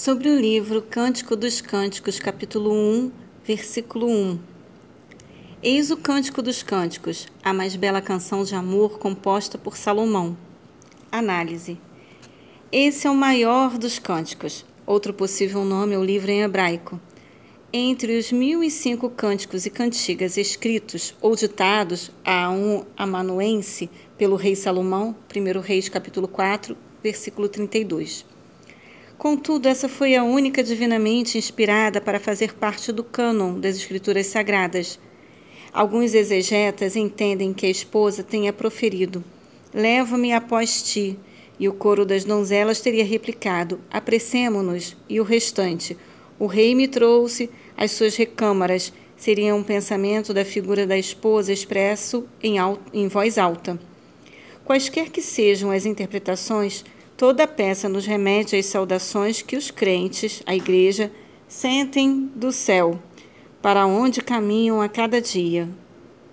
sobre o livro Cântico dos Cânticos, capítulo 1, versículo 1. Eis o Cântico dos Cânticos, a mais bela canção de amor composta por Salomão. Análise. Esse é o maior dos cânticos. Outro possível nome é o livro em hebraico. Entre os mil e cinco cânticos e cantigas escritos ou ditados a um amanuense pelo rei Salomão, 1 Reis capítulo 4, versículo 32. Contudo, essa foi a única divinamente inspirada para fazer parte do cânon das Escrituras Sagradas. Alguns exegetas entendem que a esposa tenha proferido: Leva-me após ti. E o coro das donzelas teria replicado: Apressemo-nos. E o restante: O rei me trouxe as suas recâmaras. Seria um pensamento da figura da esposa expresso em, em voz alta. Quaisquer que sejam as interpretações, Toda a peça nos remete às saudações que os crentes, a igreja, sentem do céu, para onde caminham a cada dia.